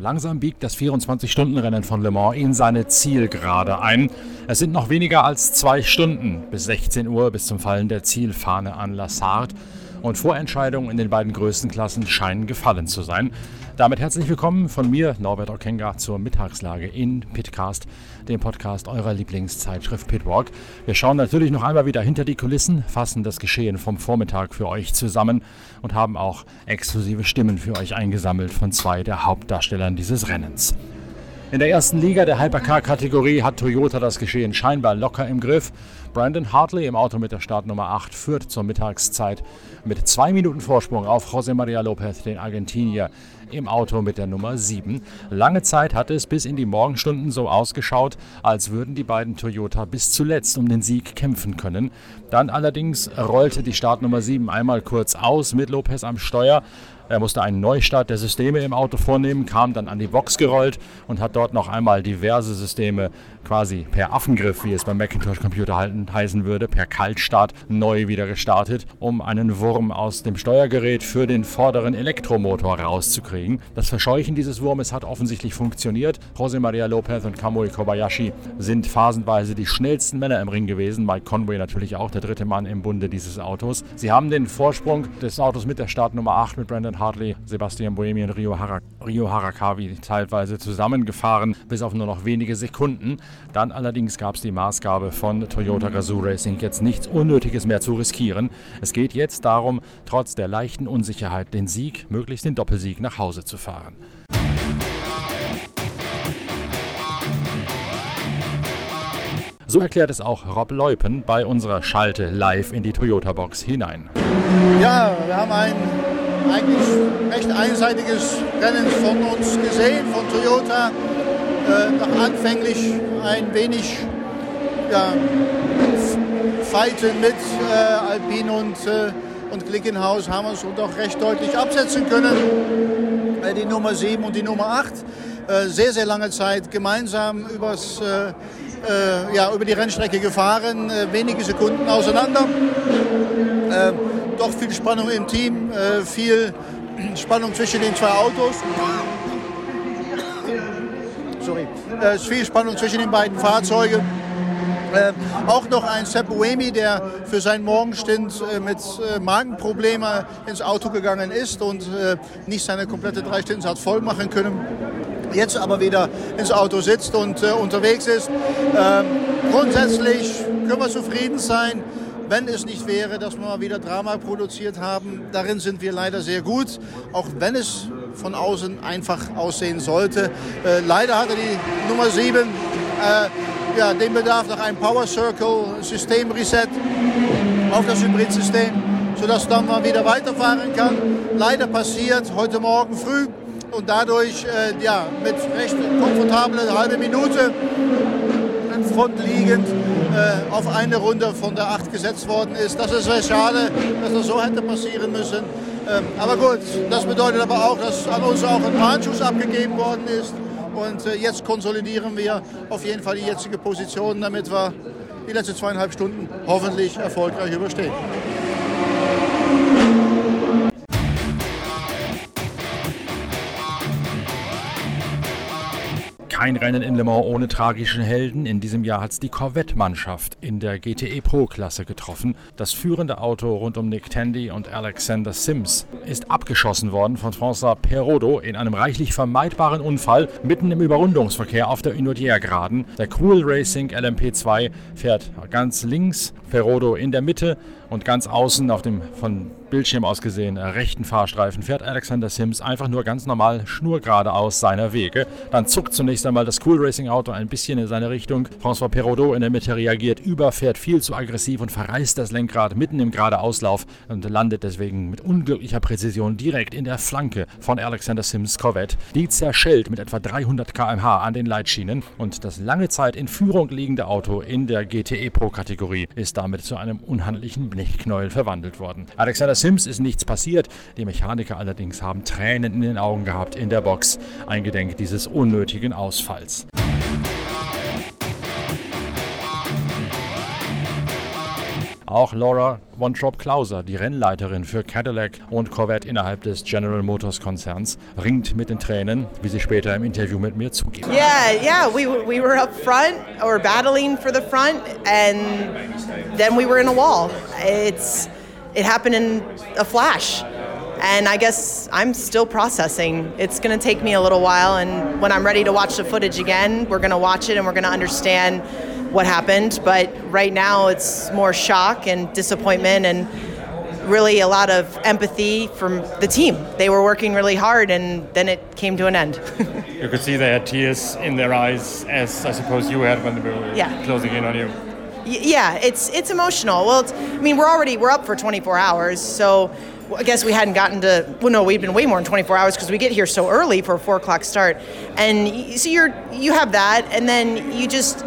langsam biegt das 24-Stunden-Rennen von Le Mans in seine Zielgerade ein. Es sind noch weniger als zwei Stunden bis 16 Uhr bis zum Fallen der Zielfahne an La Sarthe und Vorentscheidungen in den beiden größten Klassen scheinen gefallen zu sein. Damit herzlich willkommen von mir, Norbert Okenga, zur Mittagslage in Pitcast, dem Podcast eurer Lieblingszeitschrift Pitwalk. Wir schauen natürlich noch einmal wieder hinter die Kulissen, fassen das Geschehen vom Vormittag für euch zusammen und haben auch exklusive Stimmen für euch eingesammelt von zwei der Hauptdarstellern dieses Rennens. In der ersten Liga der Hypercar-Kategorie hat Toyota das Geschehen scheinbar locker im Griff. Brandon Hartley im Auto mit der Startnummer 8 führt zur Mittagszeit mit zwei Minuten Vorsprung auf José María López, den Argentinier, im Auto mit der Nummer 7. Lange Zeit hat es bis in die Morgenstunden so ausgeschaut, als würden die beiden Toyota bis zuletzt um den Sieg kämpfen können. Dann allerdings rollte die Startnummer 7 einmal kurz aus mit Lopez am Steuer. Er musste einen Neustart der Systeme im Auto vornehmen, kam dann an die Box gerollt und hat dort noch einmal diverse Systeme quasi per Affengriff, wie es beim Macintosh-Computer heißen würde, per Kaltstart neu wieder gestartet, um einen Wurm aus dem Steuergerät für den vorderen Elektromotor rauszukriegen. Das Verscheuchen dieses Wurmes hat offensichtlich funktioniert. José María López und Kamui Kobayashi sind phasenweise die schnellsten Männer im Ring gewesen. Mike Conway natürlich auch der dritte Mann im Bunde dieses Autos. Sie haben den Vorsprung des Autos mit der Startnummer 8 mit Brandon Hartley, Sebastian Buemi und Rio, Harak Rio Harakawi teilweise zusammengefahren, bis auf nur noch wenige Sekunden. Dann allerdings gab es die Maßgabe von Toyota Gazoo Racing, jetzt nichts Unnötiges mehr zu riskieren. Es geht jetzt darum, trotz der leichten Unsicherheit den Sieg, möglichst den Doppelsieg nach Hause zu fahren. So erklärt es auch Rob Leupen bei unserer Schalte live in die Toyota-Box hinein. Ja, wir haben ein eigentlich recht einseitiges Rennen von uns gesehen, von Toyota. Äh, nach anfänglich ein wenig ja, Fighten mit äh, Alpine und, äh, und Glickenhaus haben wir uns doch recht deutlich absetzen können. Äh, die Nummer 7 und die Nummer 8 äh, sehr, sehr lange Zeit gemeinsam übers, äh, ja, über die Rennstrecke gefahren, wenige Sekunden auseinander doch viel Spannung im Team, äh, viel Spannung zwischen den zwei Autos. Sorry. Äh, viel Spannung zwischen den beiden Fahrzeugen. Äh, auch noch ein Sepp Buemi, der für seinen Morgenstint mit Magenproblemen ins Auto gegangen ist und nicht seine komplette drei Stints hat voll machen können. Jetzt aber wieder ins Auto sitzt und unterwegs ist. Ähm, grundsätzlich können wir zufrieden sein wenn es nicht wäre, dass wir mal wieder Drama produziert haben. Darin sind wir leider sehr gut, auch wenn es von außen einfach aussehen sollte. Äh, leider hatte die Nummer 7 äh, ja, den Bedarf nach einem Power Circle System Reset auf das Hybridsystem, sodass dann mal wieder weiterfahren kann. Leider passiert heute Morgen früh und dadurch äh, ja, mit recht komfortabler halbe Minute Front liegend äh, auf eine Runde von der 8 gesetzt worden ist. Das ist sehr schade, dass das so hätte passieren müssen. Ähm, aber gut, das bedeutet aber auch, dass an uns auch ein Warnschuss abgegeben worden ist. Und äh, jetzt konsolidieren wir auf jeden Fall die jetzige Position, damit wir die letzten zweieinhalb Stunden hoffentlich erfolgreich überstehen. Kein Rennen in Le Mans ohne tragischen Helden. In diesem Jahr hat es die Corvette-Mannschaft in der GTE Pro-Klasse getroffen. Das führende Auto rund um Nick Tandy und Alexander Sims ist abgeschossen worden von François Perrodo in einem reichlich vermeidbaren Unfall mitten im Überrundungsverkehr auf der Unodier-Geraden. Der Cool Racing LMP2 fährt ganz links, Perrodo in der Mitte und ganz außen auf dem von Bildschirm aus gesehen äh, rechten Fahrstreifen fährt Alexander Sims einfach nur ganz normal schnurgerade aus seiner Wege. Dann zuckt zunächst einmal das Cool Racing Auto ein bisschen in seine Richtung. François Perraudot in der Mitte reagiert über, fährt viel zu aggressiv und verreißt das Lenkrad mitten im Geradeauslauf und landet deswegen mit unglücklicher Präzision direkt in der Flanke von Alexander Sims Corvette. Die zerschellt mit etwa 300 km/h an den Leitschienen und das lange Zeit in Führung liegende Auto in der GTE Pro Kategorie ist damit zu einem unhandlichen Blechknäuel verwandelt worden. Alexander Sims ist nichts passiert. Die Mechaniker allerdings haben Tränen in den Augen gehabt in der Box, eingedenk dieses unnötigen Ausfalls. Auch Laura Wontrop Klauser, die Rennleiterin für Cadillac und Corvette innerhalb des General Motors Konzerns, ringt mit den Tränen, wie sie später im Interview mit mir zugibt. Yeah, yeah, we, we were up front or battling for the front and then we were in a wall. It's it happened in a flash. And I guess I'm still processing. It's going to take me a little while. And when I'm ready to watch the footage again, we're going to watch it and we're going to understand what happened. But right now, it's more shock and disappointment and really a lot of empathy from the team. They were working really hard and then it came to an end. you could see they had tears in their eyes, as I suppose you had when they were yeah. closing in on you. Yeah, it's it's emotional. Well, it's, I mean, we're already we're up for 24 hours, so I guess we hadn't gotten to. Well, no, we'd been way more than 24 hours because we get here so early for a four o'clock start, and so you're you have that, and then you just.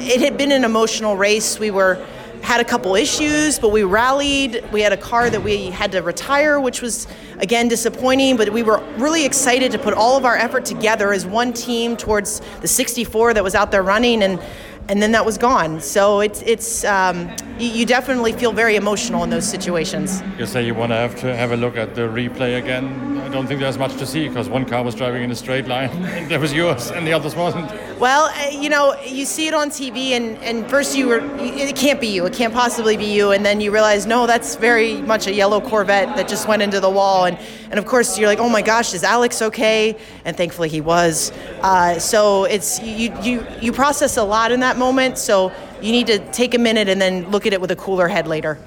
It had been an emotional race. We were had a couple issues, but we rallied. We had a car that we had to retire, which was again disappointing, but we were really excited to put all of our effort together as one team towards the 64 that was out there running and and then that was gone. So it's it's um, you, you, definitely feel very emotional in those situations. You say you want to have to have a look at the replay again. I don't think there's much to see because one car was driving in a straight line, and that was yours, and the others wasn't. Well, uh, you know, you see it on TV, and, and first you were, it can't be you, it can't possibly be you, and then you realize, no, that's very much a yellow Corvette that just went into the wall, and, and of course you're like, oh my gosh, is Alex okay? And thankfully he was. Uh, so it's you, you you process a lot in that moment, so you need to take a minute and then look at it with a cooler head later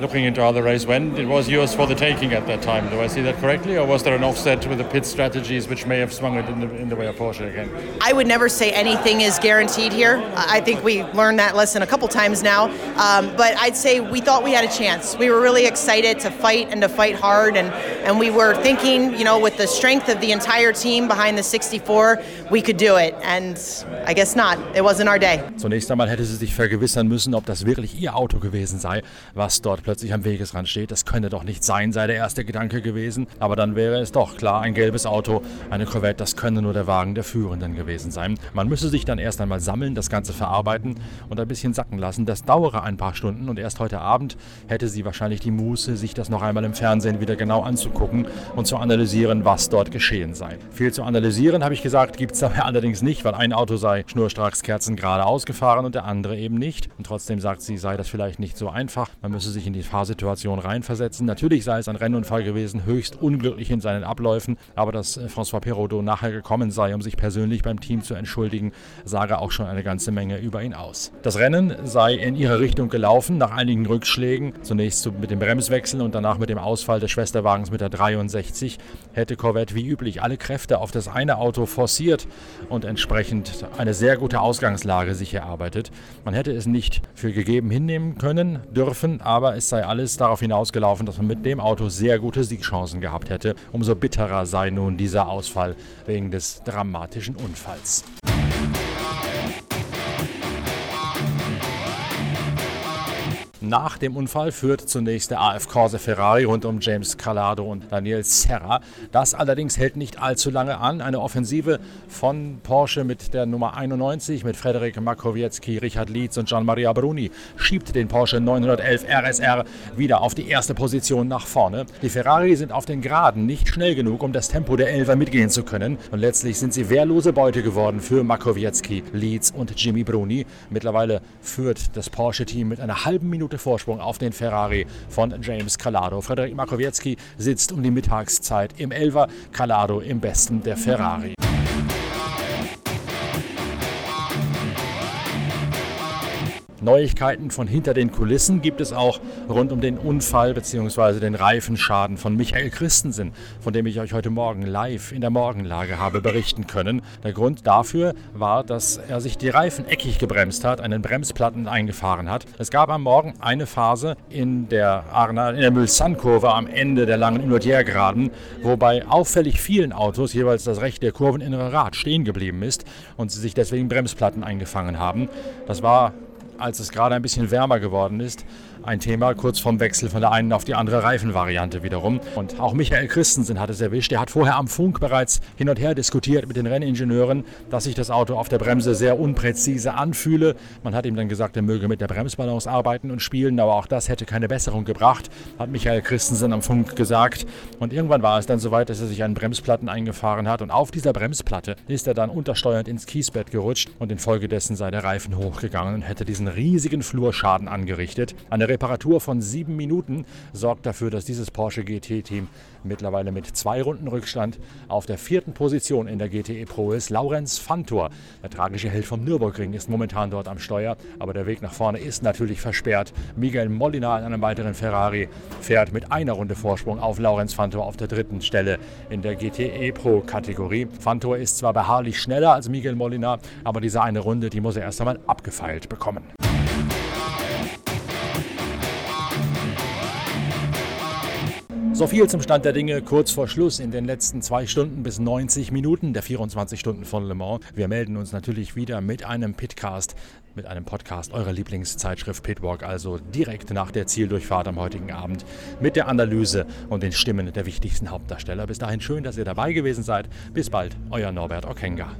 looking into other the race went, it was yours for the taking at that time. Do I see that correctly, or was there an offset with the pit strategies which may have swung it in the, in the way of Porsche again? I would never say anything is guaranteed here. I think we learned that lesson a couple times now. Um, but I'd say we thought we had a chance. We were really excited to fight and to fight hard, and, and we were thinking, you know, with the strength of the entire team behind the 64, we could do it. And I guess not. It wasn't our day. Zunächst einmal hätte sie sich vergewissern müssen, ob das wirklich ihr Auto gewesen sei, was dort plötzlich am Wegesrand steht. Das könnte doch nicht sein, sei der erste Gedanke gewesen. Aber dann wäre es doch klar, ein gelbes Auto, eine Corvette, das könne nur der Wagen der Führenden gewesen sein. Man müsse sich dann erst einmal sammeln, das Ganze verarbeiten und ein bisschen sacken lassen. Das dauere ein paar Stunden und erst heute Abend hätte sie wahrscheinlich die Muße, sich das noch einmal im Fernsehen wieder genau anzugucken und zu analysieren, was dort geschehen sei. Viel zu analysieren, habe ich gesagt, gibt es dabei allerdings nicht, weil ein Auto sei schnurstracks kerzengerade ausgefahren und der andere eben nicht. Und trotzdem sagt sie, sei das vielleicht nicht so einfach. Man müsse sich in die Phase Situation reinversetzen. Natürlich sei es ein Rennunfall gewesen, höchst unglücklich in seinen Abläufen, aber dass äh, François Perraudot nachher gekommen sei, um sich persönlich beim Team zu entschuldigen, sage auch schon eine ganze Menge über ihn aus. Das Rennen sei in ihre Richtung gelaufen, nach einigen Rückschlägen, zunächst mit dem Bremswechsel und danach mit dem Ausfall des Schwesterwagens mit der 63, hätte Corvette wie üblich alle Kräfte auf das eine Auto forciert und entsprechend eine sehr gute Ausgangslage sich erarbeitet. Man hätte es nicht für gegeben hinnehmen können, dürfen, aber es sei alles darauf hinausgelaufen, dass man mit dem Auto sehr gute Siegchancen gehabt hätte. Umso bitterer sei nun dieser Ausfall wegen des dramatischen Unfalls. Nach dem Unfall führt zunächst der AF Corse Ferrari rund um James Calado und Daniel Serra. Das allerdings hält nicht allzu lange an. Eine Offensive von Porsche mit der Nummer 91 mit Frederik Makowiecki, Richard Lietz und Gian-Maria Bruni schiebt den Porsche 911 RSR wieder auf die erste Position nach vorne. Die Ferrari sind auf den Geraden nicht schnell genug, um das Tempo der Elfer mitgehen zu können. Und letztlich sind sie wehrlose Beute geworden für Makowiecki, Lietz und Jimmy Bruni. Mittlerweile führt das Porsche-Team mit einer halben Minute Punkte Vorsprung auf den Ferrari von James Calado. Frederik Makowiecki sitzt um die Mittagszeit im Elver, Calado im Besten der Ferrari. Neuigkeiten von hinter den Kulissen gibt es auch rund um den Unfall bzw. den Reifenschaden von Michael Christensen, von dem ich euch heute Morgen live in der Morgenlage habe berichten können. Der Grund dafür war, dass er sich die Reifen eckig gebremst hat, einen Bremsplatten eingefahren hat. Es gab am Morgen eine Phase in der, Arna, in der Mulsanne-Kurve am Ende der langen Invertiergeraden, wo bei auffällig vielen Autos jeweils das rechte kurveninnere Rad stehen geblieben ist und sie sich deswegen Bremsplatten eingefangen haben. Das war als es gerade ein bisschen wärmer geworden ist, ein Thema kurz vorm Wechsel von der einen auf die andere Reifenvariante wiederum. Und auch Michael Christensen hat es erwischt. Er hat vorher am Funk bereits hin und her diskutiert mit den Renningenieuren, dass sich das Auto auf der Bremse sehr unpräzise anfühle. Man hat ihm dann gesagt, er möge mit der Bremsbalance arbeiten und spielen, aber auch das hätte keine Besserung gebracht, hat Michael Christensen am Funk gesagt. Und irgendwann war es dann soweit, dass er sich einen Bremsplatten eingefahren hat und auf dieser Bremsplatte ist er dann untersteuernd ins Kiesbett gerutscht und infolgedessen sei der Reifen hochgegangen und hätte diesen riesigen Flurschaden angerichtet. Eine Reparatur von sieben Minuten sorgt dafür, dass dieses Porsche GT-Team mittlerweile mit zwei Runden Rückstand auf der vierten Position in der GTE Pro ist. Laurenz Fantor, der tragische Held vom Nürburgring, ist momentan dort am Steuer, aber der Weg nach vorne ist natürlich versperrt. Miguel Molina in einem weiteren Ferrari fährt mit einer Runde Vorsprung auf Laurenz Fantor auf der dritten Stelle in der GTE Pro Kategorie. Fantor ist zwar beharrlich schneller als Miguel Molina, aber diese eine Runde, die muss er erst einmal abgefeilt bekommen. So viel zum Stand der Dinge kurz vor Schluss in den letzten zwei Stunden bis 90 Minuten der 24 Stunden von Le Mans. Wir melden uns natürlich wieder mit einem Pitcast, mit einem Podcast eurer Lieblingszeitschrift Pitwalk, also direkt nach der Zieldurchfahrt am heutigen Abend mit der Analyse und den Stimmen der wichtigsten Hauptdarsteller. Bis dahin schön, dass ihr dabei gewesen seid. Bis bald, euer Norbert Okenga.